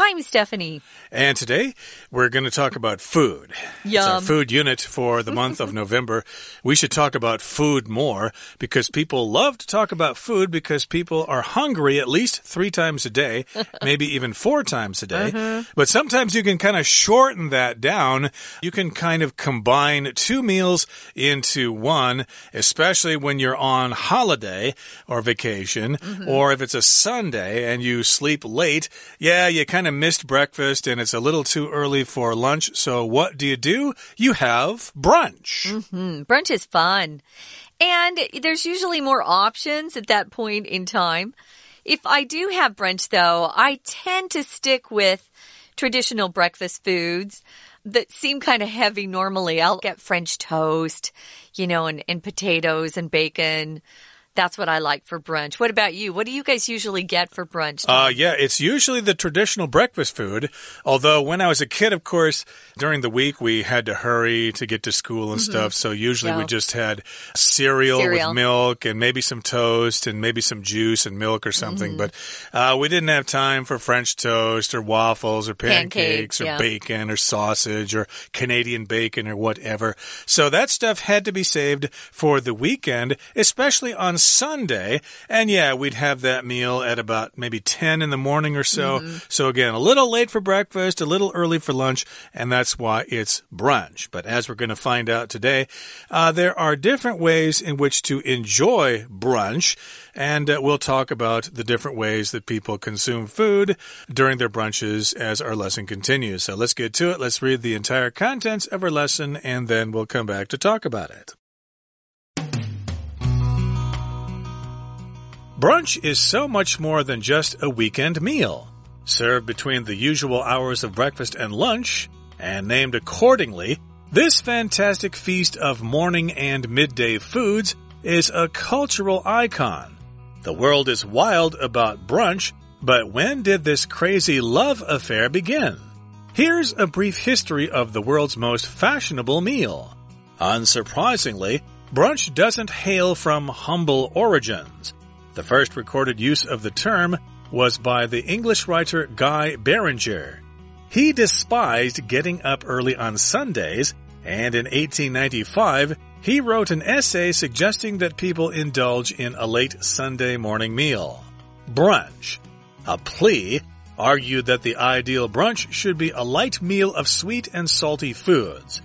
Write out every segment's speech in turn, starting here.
Hi, I'm Stephanie. And today we're going to talk about food. It's our food unit for the month of November. We should talk about food more because people love to talk about food because people are hungry at least three times a day, maybe even four times a day. Uh-huh. But sometimes you can kind of shorten that down. You can kind of combine two meals into one, especially when you're on holiday or vacation, mm-hmm. or if it's a Sunday and you sleep late. Yeah, you kind of missed breakfast and it's a little too early for lunch. So what do you do? You have brunch. Mm, brunch is fun. And there's usually more options at that point in time. If I do have brunch, though, I tend to stick with traditional breakfast foods that seem kind of heavy normally. I'll get French toast, you know, and, and potatoes and bacon. That's what I like for brunch. What about you? What do you guys usually get for brunch? Uh, yeah, it's usually the traditional breakfast food. Although, when I was a kid, of course, during the week we had to hurry to get to school and stuff. So, usually we just had cereal, Cereal. with milk and maybe some toast and maybe some juice and milk or something. But uh, we didn't have time for French toast or waffles or pancakes, Pancakes, or yeah. bacon or sausage or Canadian bacon or whatever. So, that stuff had to be saved for the weekend, especially on Sunday. And yeah, we'd have that meal at about maybe 10 in the morning or so. So again, a little late for breakfast, a little early for lunch, and that's why it's brunch. But as we're going to find out today, uh, there are different ways in which to enjoy brunch. And uh, we'll talk about the different ways that people consume food during their brunches as our lesson continues. So let's get to it. Let's read the entire contents of our lesson, and then we'll come back to talk about it. Brunch is so much more than just a weekend meal. Served between the usual hours of breakfast and lunch, and named accordingly, this fantastic feast of morning and midday foods is a cultural icon. The world is wild about brunch, but when did this crazy love affair begin? Here's a brief history of the world's most fashionable meal. Unsurprisingly, brunch doesn't hail from humble origins. The first recorded use of the term was by the English writer Guy Beringer. He despised getting up early on Sundays, and in 1895, he wrote an essay suggesting that people indulge in a late Sunday morning meal. Brunch. A plea argued that the ideal brunch should be a light meal of sweet and salty foods.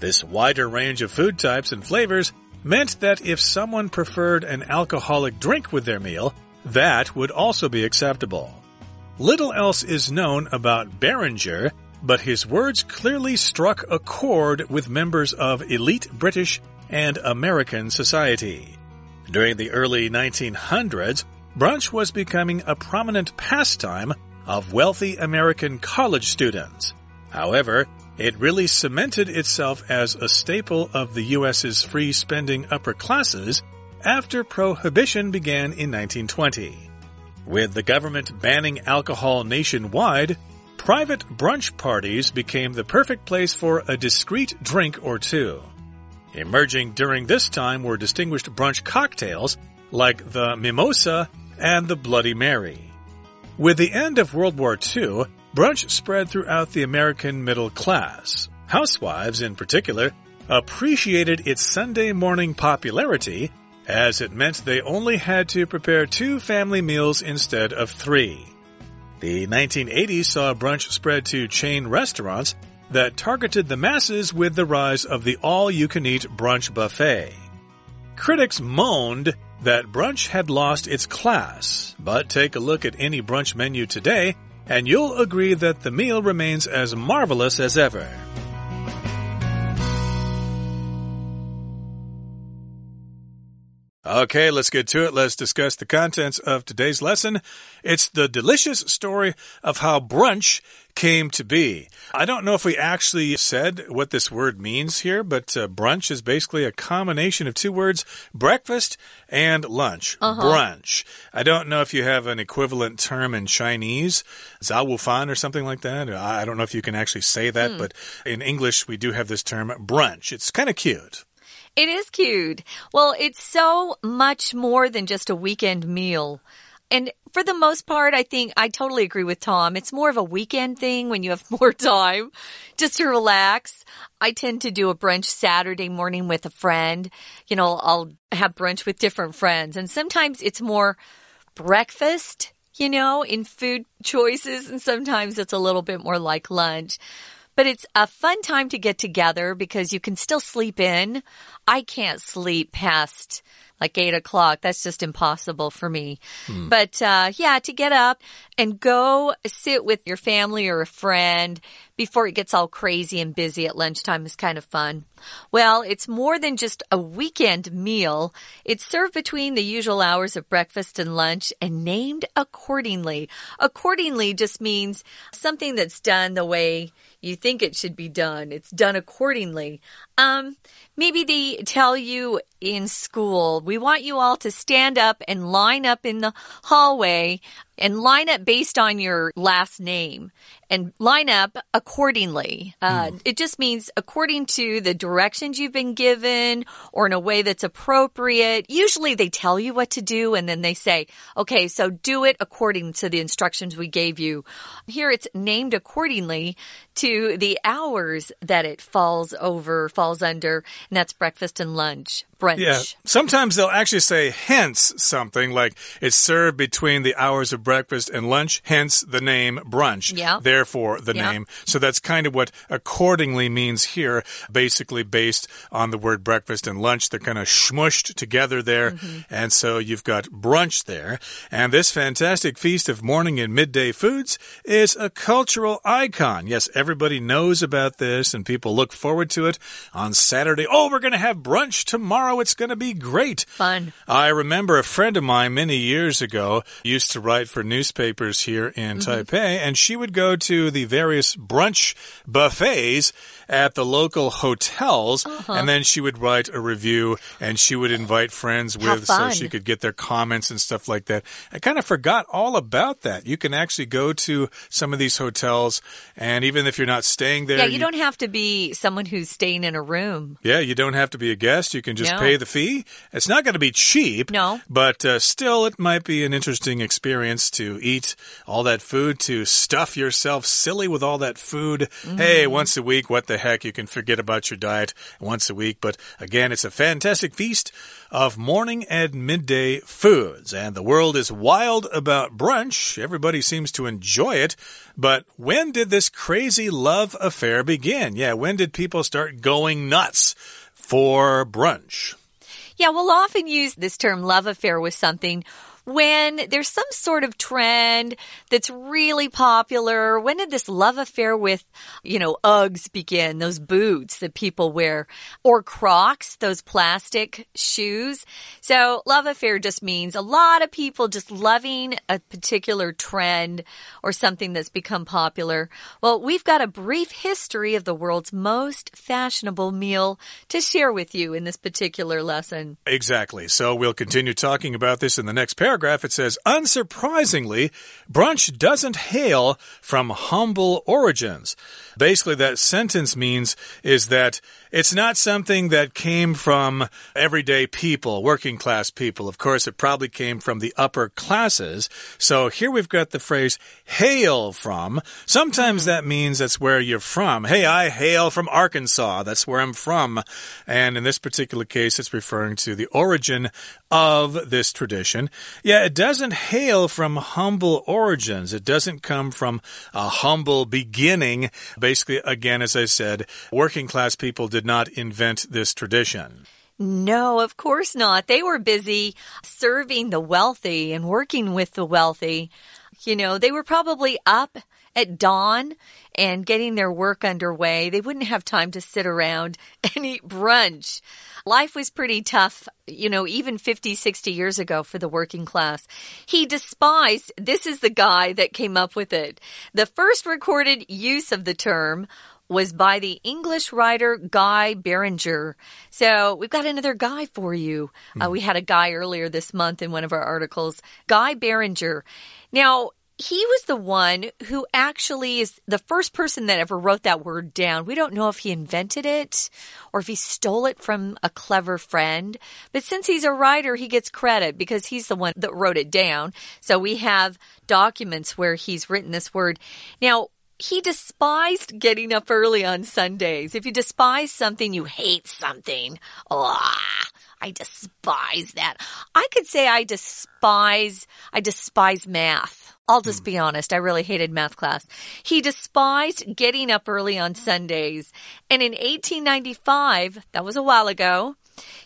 This wider range of food types and flavors meant that if someone preferred an alcoholic drink with their meal, that would also be acceptable. Little else is known about Beringer, but his words clearly struck a chord with members of elite British and American society. During the early 1900s, brunch was becoming a prominent pastime of wealthy American college students. However, it really cemented itself as a staple of the U.S.'s free spending upper classes after prohibition began in 1920. With the government banning alcohol nationwide, private brunch parties became the perfect place for a discreet drink or two. Emerging during this time were distinguished brunch cocktails like the Mimosa and the Bloody Mary. With the end of World War II, brunch spread throughout the American middle class. Housewives, in particular, appreciated its Sunday morning popularity as it meant they only had to prepare two family meals instead of three. The 1980s saw brunch spread to chain restaurants that targeted the masses with the rise of the all-you-can-eat brunch buffet. Critics moaned that brunch had lost its class, but take a look at any brunch menu today and you'll agree that the meal remains as marvelous as ever. Okay, let's get to it. Let's discuss the contents of today's lesson. It's the delicious story of how brunch came to be. I don't know if we actually said what this word means here, but uh, brunch is basically a combination of two words, breakfast and lunch. Brunch. I don't know if you have an equivalent term in Chinese, zawufan or something like that. I I don't know if you can actually say that, but in English we do have this term brunch. It's kind of cute. It is cute. Well, it's so much more than just a weekend meal. And for the most part, I think I totally agree with Tom. It's more of a weekend thing when you have more time just to relax. I tend to do a brunch Saturday morning with a friend. You know, I'll have brunch with different friends and sometimes it's more breakfast, you know, in food choices. And sometimes it's a little bit more like lunch. But it's a fun time to get together because you can still sleep in. I can't sleep past like eight o'clock. That's just impossible for me. Hmm. But uh, yeah, to get up and go sit with your family or a friend before it gets all crazy and busy at lunchtime is kind of fun. Well, it's more than just a weekend meal. It's served between the usual hours of breakfast and lunch and named accordingly. Accordingly just means something that's done the way you think it should be done. It's done accordingly. Um, maybe they tell you in school, we want you all to stand up and line up in the hallway and line up based on your last name and line up accordingly. Uh, mm. It just means according to the directions you've been given or in a way that's appropriate. Usually they tell you what to do and then they say, okay, so do it according to the instructions we gave you. Here it's named accordingly to the hours that it falls over, falls under, and that's breakfast and lunch brunch. Yeah. Sometimes they'll actually say hence something like it's served between the hours of breakfast and lunch, hence the name brunch. Yeah. Therefore, the yeah. name. So that's kind of what accordingly means here, basically based on the word breakfast and lunch. They're kind of smushed together there. Mm -hmm. And so you've got brunch there. And this fantastic feast of morning and midday foods is a cultural icon. Yes, everybody knows about this and people look forward to it on Saturday. Oh, we're going to have brunch tomorrow tomorrow it's going to be great. Fun. I remember a friend of mine many years ago used to write for newspapers here in mm -hmm. Taipei, and she would go to the various brunch buffets at the local hotels, uh -huh. and then she would write a review and she would invite friends with so she could get their comments and stuff like that. I kind of forgot all about that. You can actually go to some of these hotels, and even if you're not staying there, yeah, you, you don't have to be someone who's staying in a room. Yeah, you don't have to be a guest. You can just no. pay the fee. It's not going to be cheap, no, but uh, still, it might be an interesting experience to eat all that food, to stuff yourself silly with all that food. Mm -hmm. Hey, once a week, what the the heck, you can forget about your diet once a week. But again, it's a fantastic feast of morning and midday foods. And the world is wild about brunch. Everybody seems to enjoy it. But when did this crazy love affair begin? Yeah, when did people start going nuts for brunch? Yeah, we'll often use this term love affair with something when there's some sort of trend that's really popular. When did this love affair with, you know, Uggs begin? Those boots that people wear or Crocs, those plastic shoes. So love affair just means a lot of people just loving a particular trend or something that's become popular. Well, we've got a brief history of the world's most fashionable meal to share with you in this particular lesson. Exactly. So we'll continue talking about this in the next paragraph paragraph, it says, Unsurprisingly, brunch doesn't hail from humble origins. Basically, that sentence means is that it's not something that came from everyday people, working class people. Of course, it probably came from the upper classes. So here we've got the phrase hail from. Sometimes hmm. that means that's where you're from. Hey, I hail from Arkansas. That's where I'm from. And in this particular case, it's referring to the origin of this tradition. Yeah, it doesn't hail from humble origins. It doesn't come from a humble beginning. Basically, again, as I said, working class people did not invent this tradition. No, of course not. They were busy serving the wealthy and working with the wealthy. You know, they were probably up at dawn and getting their work underway. They wouldn't have time to sit around and eat brunch. Life was pretty tough, you know, even 50, 60 years ago for the working class. He despised, this is the guy that came up with it. The first recorded use of the term was by the English writer Guy Beringer. So we've got another guy for you. Mm. Uh, we had a guy earlier this month in one of our articles, Guy Beringer. Now, he was the one who actually is the first person that ever wrote that word down. We don't know if he invented it or if he stole it from a clever friend. But since he's a writer, he gets credit because he's the one that wrote it down. So we have documents where he's written this word. Now, he despised getting up early on Sundays. If you despise something, you hate something. Oh, I despise that. I could say I despise, I despise math. I'll just hmm. be honest. I really hated math class. He despised getting up early on Sundays. And in 1895, that was a while ago,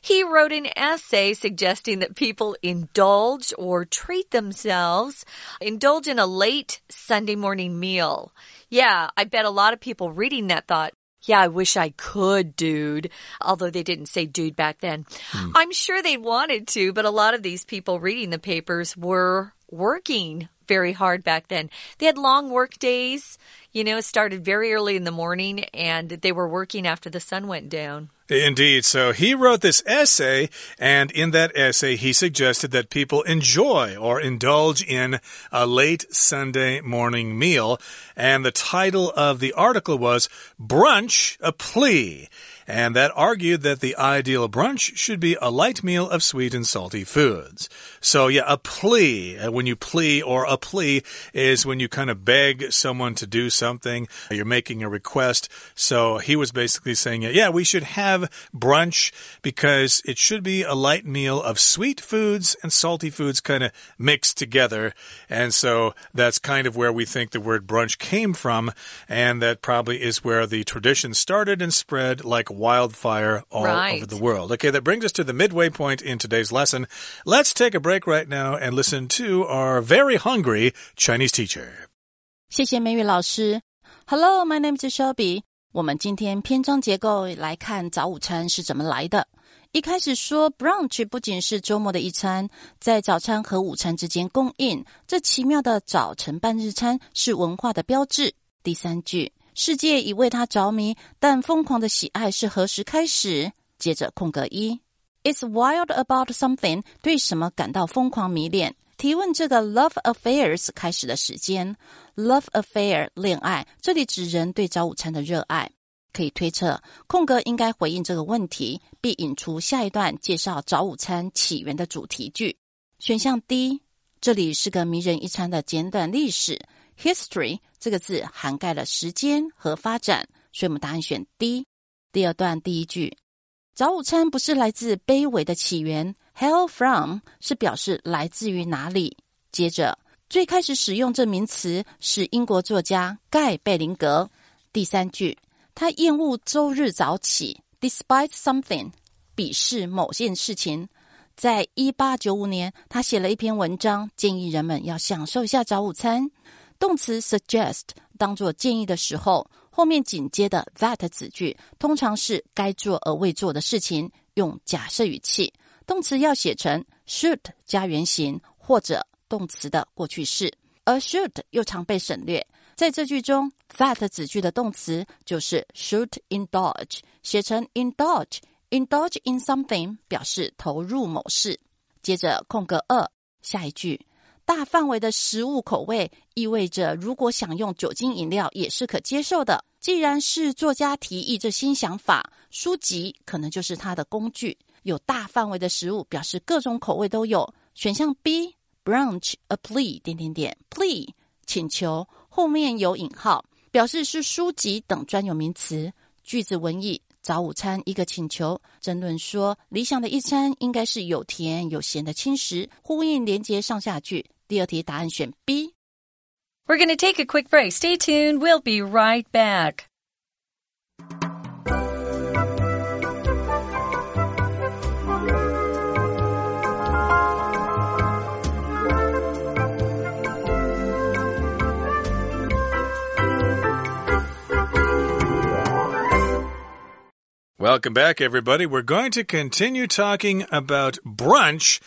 he wrote an essay suggesting that people indulge or treat themselves, indulge in a late Sunday morning meal. Yeah, I bet a lot of people reading that thought, yeah, I wish I could, dude. Although they didn't say dude back then. Hmm. I'm sure they wanted to, but a lot of these people reading the papers were working very hard back then. They had long work days, you know, started very early in the morning and they were working after the sun went down. Indeed. So he wrote this essay, and in that essay, he suggested that people enjoy or indulge in a late Sunday morning meal. And the title of the article was Brunch, a Plea and that argued that the ideal brunch should be a light meal of sweet and salty foods. So, yeah, a plea, uh, when you plea or a plea is when you kind of beg someone to do something, you're making a request. So, he was basically saying, yeah, we should have brunch because it should be a light meal of sweet foods and salty foods kind of mixed together. And so, that's kind of where we think the word brunch came from, and that probably is where the tradition started and spread like wildfire all right. over the world. Okay, that brings us to the midway point in today's lesson. Let's take a break right now and listen to our very hungry Chinese teacher. 谢谢美语老师。Hello, my name is Shelby. 我们今天篇章结构来看早午餐是怎么来的。一开始说，brunch 不仅是周末的一餐，在早餐和午餐之间供应。这奇妙的早晨半日餐是文化的标志。第三句 世界已为他着迷，但疯狂的喜爱是何时开始？接着空格一，It's wild about something，对什么感到疯狂迷恋？提问这个 love affairs 开始的时间，love affair 恋爱，这里指人对早午餐的热爱。可以推测，空格应该回应这个问题，并引出下一段介绍早午餐起源的主题句。选项 D，这里是个迷人一餐的简短历史。History 这个字涵盖了时间和发展，所以我们答案选 D。第二段第一句，早午餐不是来自卑微的起源，Hail from 是表示来自于哪里。接着，最开始使用这名词是英国作家盖贝林格。第三句，他厌恶周日早起，despite something 鄙视某件事情。在一八九五年，他写了一篇文章，建议人们要享受一下早午餐。动词 suggest 当做建议的时候，后面紧接的 that 子句通常是该做而未做的事情，用假设语气。动词要写成 should 加原形或者动词的过去式，而 should 又常被省略。在这句中，that 子句的动词就是 should indulge，写成 indulge，indulge in something 表示投入某事。接着空格二，下一句。大范围的食物口味意味着，如果想用酒精饮料也是可接受的。既然是作家提议这新想法，书籍可能就是他的工具。有大范围的食物，表示各种口味都有。选项 B，brunch a plea 点点点 plea 请求，后面有引号，表示是书籍等专有名词。句子文意：早午餐一个请求。争论说，理想的一餐应该是有甜有咸的轻食。呼应连接上下句。第二题答案选 B。We're going to take a quick break. Stay tuned. We'll be right back. Welcome back, everybody. We're going to continue talking about brunch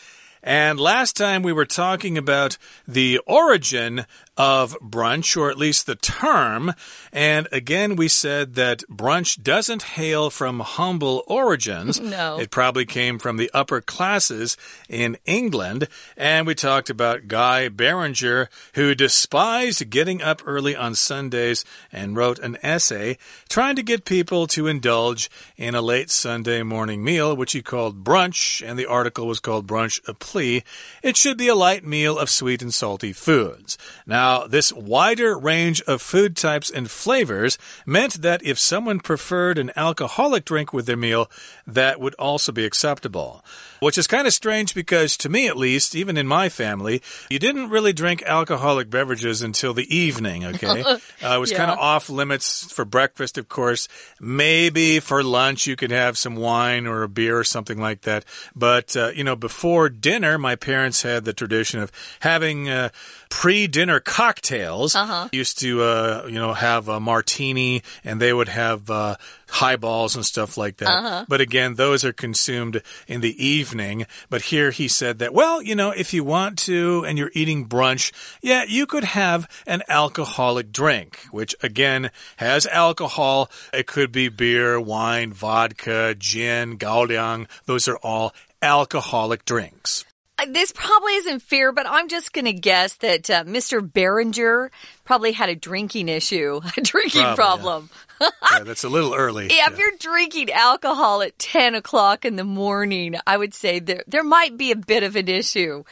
and last time we were talking about the origin of brunch, or at least the term. And again, we said that brunch doesn't hail from humble origins. No. It probably came from the upper classes in England. And we talked about Guy Beringer, who despised getting up early on Sundays and wrote an essay trying to get people to indulge in a late Sunday morning meal, which he called brunch. And the article was called Brunch a Plea. It should be a light meal of sweet and salty foods. Now, this wider range of food types and flavors meant that if someone preferred an alcoholic drink with their meal, that would also be acceptable. Which is kind of strange because, to me at least, even in my family, you didn't really drink alcoholic beverages until the evening, okay? uh, it was Yeah. kind of off limits for breakfast, of course. Maybe for lunch, you could have some wine or a beer or something like that. But, uh, you know, before dinner, my parents had the tradition of having uh, pre dinner cocktails. Uh-huh. Used to, uh, you know, have a martini and they would have uh, highballs and stuff like that. Uh-huh. But again, those are consumed in the evening. But here he said that, well, you know, if you want to and you're eating brunch, yeah, you could have an alcoholic drink, which again has alcohol. It could be beer, wine, vodka, gin, gaoliang. Those are all alcoholic drinks. Uh, This probably isn't fair, but I'm just going to guess that uh, Mr. Beringer probably had a drinking issue, a drinking Probably, problem. Yeah, that's a little early. Yeah, if you're drinking alcohol at 10 o'clock in the morning, I would say there, there might be a bit of an issue,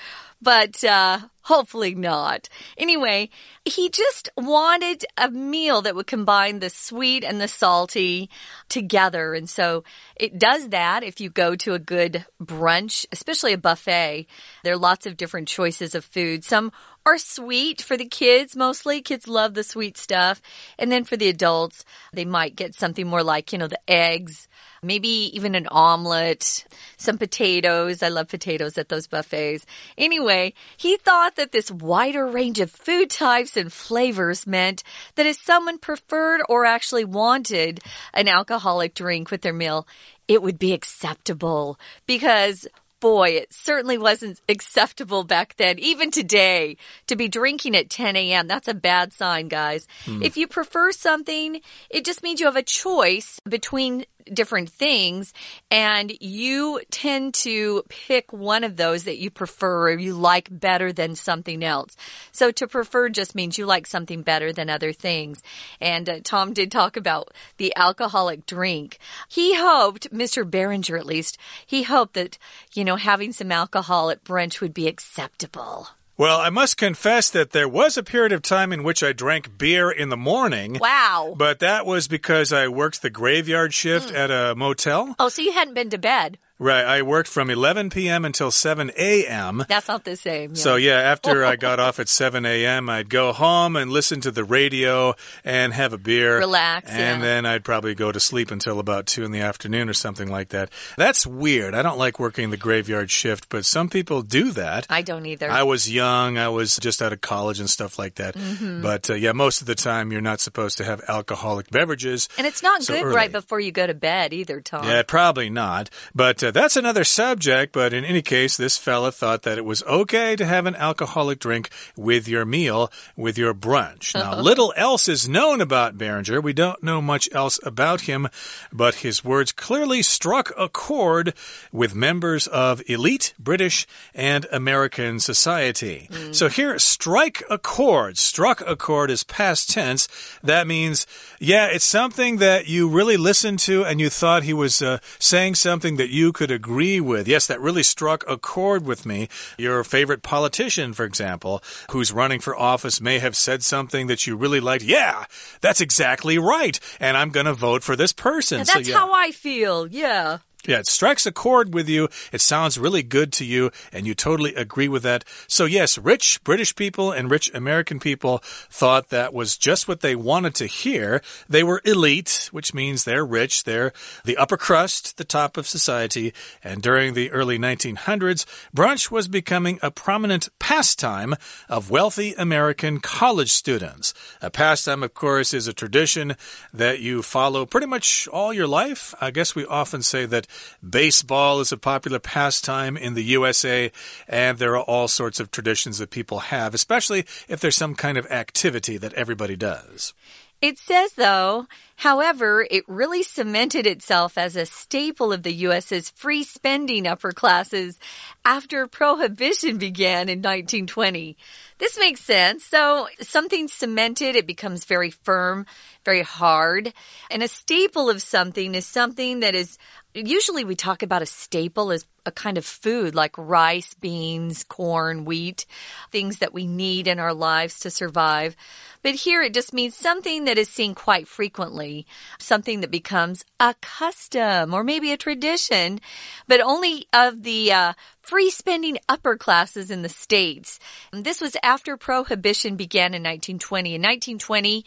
but, uh, hopefully not. Anyway, he just wanted a meal that would combine the sweet and the salty together. And so it does that if you go to a good brunch, especially a buffet. There are lots of different choices of food. Some are sweet for the kids mostly. Kids love the sweet stuff. And then for the adults, they might get something more like, you know, the eggs, maybe even an omelet, some potatoes. I love potatoes at those buffets. Anyway, he thought that this wider range of food types and flavors meant that if someone preferred or actually wanted an alcoholic drink with their meal, it would be acceptable because boy, it certainly wasn't acceptable back then, even today, to be drinking at 10 a.m. That's a bad sign, guys. Hmm. If you prefer something, it just means you have a choice between different things and you tend to pick one of those that you prefer or you like better than something else. So to prefer just means you like something better than other things. And uh, Tom did talk about the alcoholic drink. He hoped, Mr. Beringer at least, he hoped that, you know, having some alcohol at brunch would be acceptable. Well, I must confess that there was a period of time in which I drank beer in the morning. Wow. But that was because I worked the graveyard shift hmm. at a motel. Oh, so you hadn't been to bed. Right. I worked from 11 p.m. until 7 a.m. That's not the same. yeah. So, yeah, after I got off at 7 a.m., I'd go home and listen to the radio and have a beer. Relax, And yeah. then I'd probably go to sleep until about 2 in the afternoon or something like that. That's weird. I don't like working the graveyard shift, but some people do that. I don't either. I was young. I was just out of college and stuff like that. Mm-hmm. But uh, yeah, most of the time you're not supposed to have alcoholic beverages. and it's not so good early. right before you go to bed either, Tom. Yeah, probably not. But uh, that's another subject. But in any case, this fella thought that it was okay to have an alcoholic drink with your meal, with your brunch. Now, little else is known about Beringer. We don't know much else about him, but his words clearly struck a chord with members of elite British and American society. So here, strike a chord. Struck a chord is past tense. That means, yeah, it's something that you really listened to and you thought he was uh, saying something that you could agree with. Yes, that really struck a chord with me. Your favorite politician, for example, who's running for office may have said something that you really liked. Yeah, that's exactly right. And I'm going to vote for this person. That's so, yeah. how I feel. Yeah. Yeah, it strikes a chord with you. It sounds really good to you, and you totally agree with that. So, yes, rich British people and rich American people thought that was just what they wanted to hear. They were elite, which means they're rich. They're the upper crust, the top of society. And during the early 1900s, brunch was becoming a prominent pastime of wealthy American college students. A pastime, of course, is a tradition that you follow pretty much all your life. I guess we often say that Baseball is a popular pastime in the USA, and there are all sorts of traditions that people have, especially if there's some kind of activity that everybody does. It says, though, however, it really cemented itself as a staple of the U.S.'s free spending upper classes after Prohibition began in 1920. This makes sense. So something cemented, it becomes very firm, very hard. And a staple of something is something that is usually we talk about a staple as a kind of food like rice, beans, corn, wheat, things that we need in our lives to survive. But here it just means something that is seen quite frequently, something that becomes a custom or maybe a tradition, but only of the uh, free spending upper classes in the States. This was after Prohibition began in 1920. In 1920,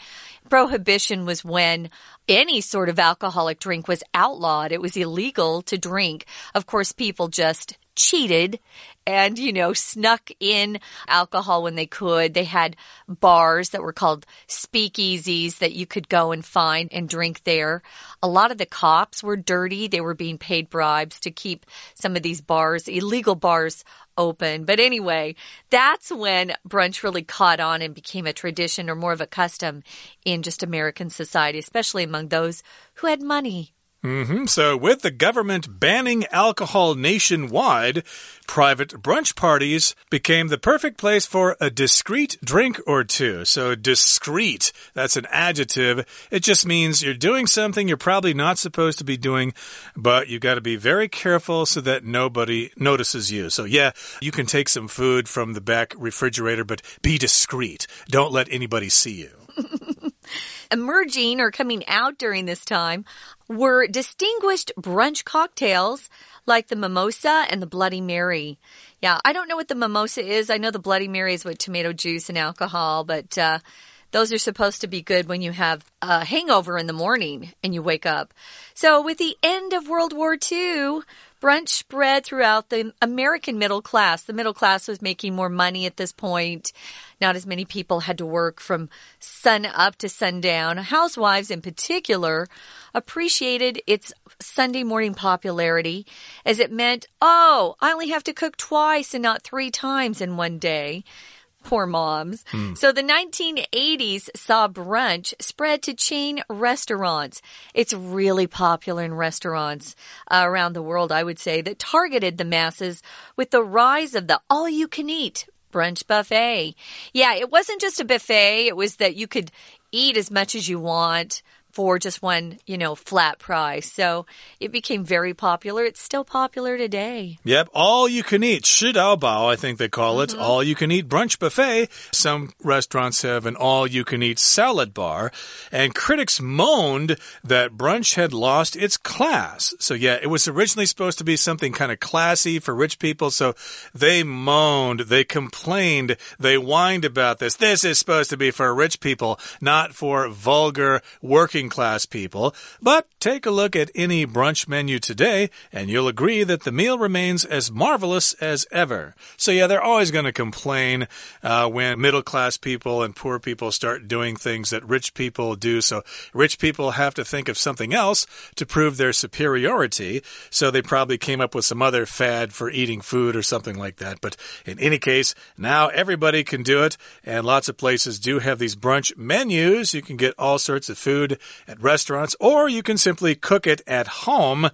Prohibition was when any sort of alcoholic drink was outlawed. It was illegal to drink. Of course, people just cheated and, you know, snuck in alcohol when they could. They had bars that were called speakeasies that you could go and find and drink there. A lot of the cops were dirty. They were being paid bribes to keep some of these bars, illegal bars, open. But anyway, that's when brunch really caught on and became a tradition or more of a custom in just American society, especially among those who had money. Mm -hmm. So, with the government banning alcohol nationwide, private brunch parties became the perfect place for a discreet drink or two. So, discreet, that's an adjective. It just means you're doing something you're probably not supposed to be doing, but you've got to be very careful so that nobody notices you. So, yeah, you can take some food from the back refrigerator, but be discreet. Don't let anybody see you. Emerging or coming out during this time were distinguished brunch cocktails like the mimosa and the Bloody Mary. Yeah, I don't know what the mimosa is. I know the Bloody Mary is with tomato juice and alcohol, but uh, those are supposed to be good when you have a hangover in the morning and you wake up. So, with the end of World War II, brunch spread throughout the American middle class. The middle class was making more money at this point. Not as many people had to work from sun up to sundown. Housewives, in particular, appreciated its Sunday morning popularity as it meant, oh, I only have to cook twice and not three times in one day. Poor moms. Hmm. So the 1980s saw brunch spread to chain restaurants. It's really popular in restaurants uh, around the world, I would say, that targeted the masses with the rise of the all you can eat brunch buffet. Yeah, it wasn't just a buffet, it was that you could eat as much as you want for just one, you know, flat price. So it became very popular. It's still popular today. Yep. All you can eat, Shidaobao, I think they call it. Mm -hmm. All you can eat brunch buffet. Some restaurants have an all you can eat salad bar. And critics moaned that brunch had lost its class. So yeah, it was originally supposed to be something kind of classy for rich people. So they moaned, they complained, they whined about this. This is supposed to be for rich people, not for vulgar working working class people, but take a look at any brunch menu today and you'll agree that the meal remains as marvelous as ever. So, yeah, they're always going to complain uh, when middle class people and poor people start doing things that rich people do. So, rich people have to think of something else to prove their superiority. So, they probably came up with some other fad for eating food or something like that. But in any case, now everybody can do it, and lots of places do have these brunch menus. You can get all sorts of food at restaurants, or you can simply cook it at home.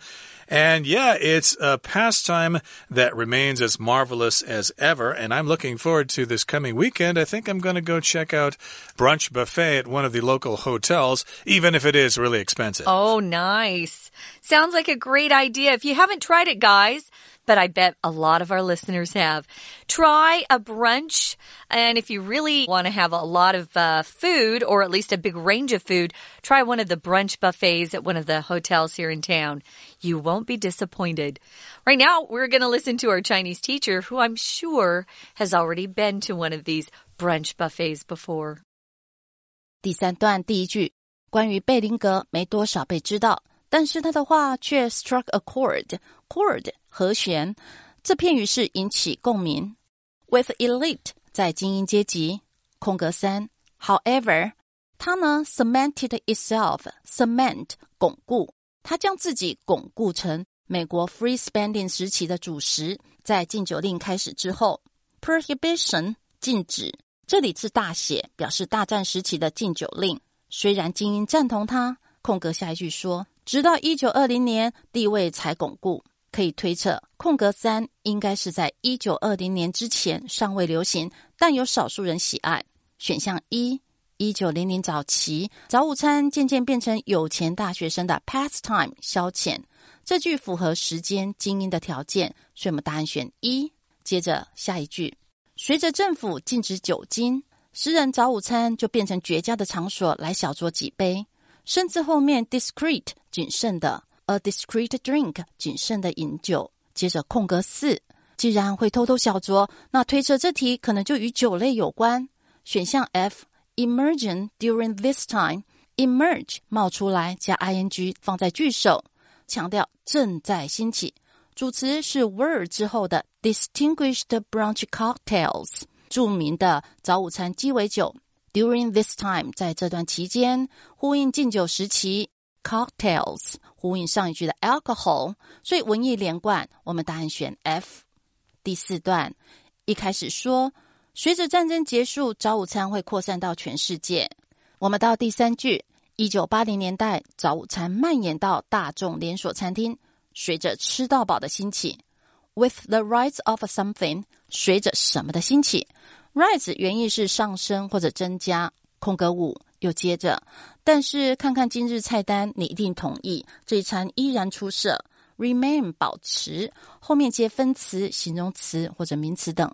And yeah, it's a pastime that remains as marvelous as ever. And I'm looking forward to this coming weekend. I think I'm going to go check out brunch buffet at one of the local hotels, even if it is really expensive. Oh, nice. Sounds like a great idea. If you haven't tried it, guys, but I bet a lot of our listeners have. Try a brunch. And if you really want to have a lot of uh, food, or at least a big range of food, try one of the brunch buffets at one of the hotels here in town. You won't be disappointed. Right now, we're going to listen to our Chinese teacher, who I'm sure has already been to one of these brunch buffets before. 第三段第一句，关于贝林格没多少被知道，但是他的话却 struck a chord。 chord 和弦，这片语是引起共鸣。With elite 在精英阶级，空格三。However，它呢 cemented itself，cement 巩固，它将自己巩固成美国 free spending 时期的主食，在禁酒令开始之后，prohibition 禁止，这里是大写，表示大战时期的禁酒令。虽然精英赞同它，空格下一句说，直到一九二零年地位才巩固。可以推测，空格三应该是在一九二零年之前尚未流行，但有少数人喜爱。选项一。一九零零早期，早午餐渐渐变成有钱大学生的 pastime 消遣。这句符合时间精英的条件，所以我们答案选一。接着下一句，随着政府禁止酒精，私人早午餐就变成绝佳的场所来小酌几杯。甚至后面 discreet 谨慎的 a discreet drink 谨慎的饮酒。接着空格四，既然会偷偷小酌，那推测这题可能就与酒类有关。选项 F。Emerging during this time, emerge 冒出来加 ing 放在句首，强调正在兴起。主词是 were 之后的 distinguished brunch cocktails，著名的早午餐鸡尾酒。During this time，在这段期间，呼应禁酒时期。Cocktails 呼应上一句的 alcohol，所以文艺连贯。我们答案选 F。第四段一开始说。随着战争结束，早午餐会扩散到全世界。我们到第三句，一九八零年代，早午餐蔓延到大众连锁餐厅。随着吃到饱的兴起，with the rise of something，随着什么的兴起？rise 原意是上升或者增加。空格五又接着，但是看看今日菜单，你一定同意这一餐依然出色。remain 保持，后面接分词、形容词或者名词等。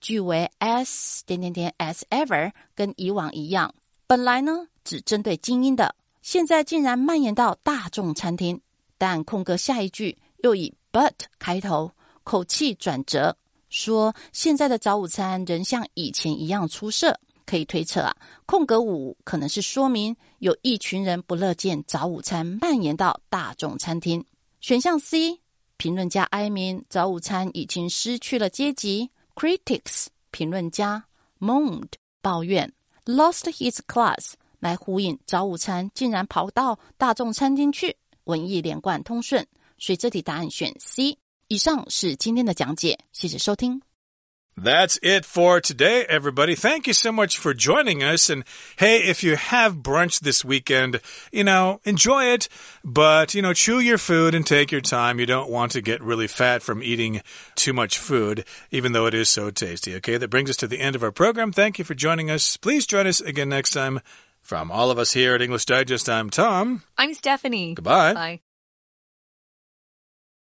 句为 as 点点点 as ever，跟以往一样。本来呢只针对精英的，现在竟然蔓延到大众餐厅。但空格下一句又以 but 开头，口气转折，说现在的早午餐仍像以前一样出色。可以推测啊，空格五可能是说明有一群人不乐见早午餐蔓延到大众餐厅。选项 C，评论家哀鸣早午餐已经失去了阶级。Critics 评论家 moaned 抱怨 lost his class 来呼应早午餐竟然跑到大众餐厅去，文艺连贯通顺，所以这题答案选 C。以上是今天的讲解，谢谢收听。That's it for today, everybody. Thank you so much for joining us. And hey, if you have brunch this weekend, you know, enjoy it, but, you know, chew your food and take your time. You don't want to get really fat from eating too much food, even though it is so tasty. Okay, that brings us to the end of our program. Thank you for joining us. Please join us again next time. From all of us here at English Digest, I'm Tom. I'm Stephanie. Goodbye. Bye.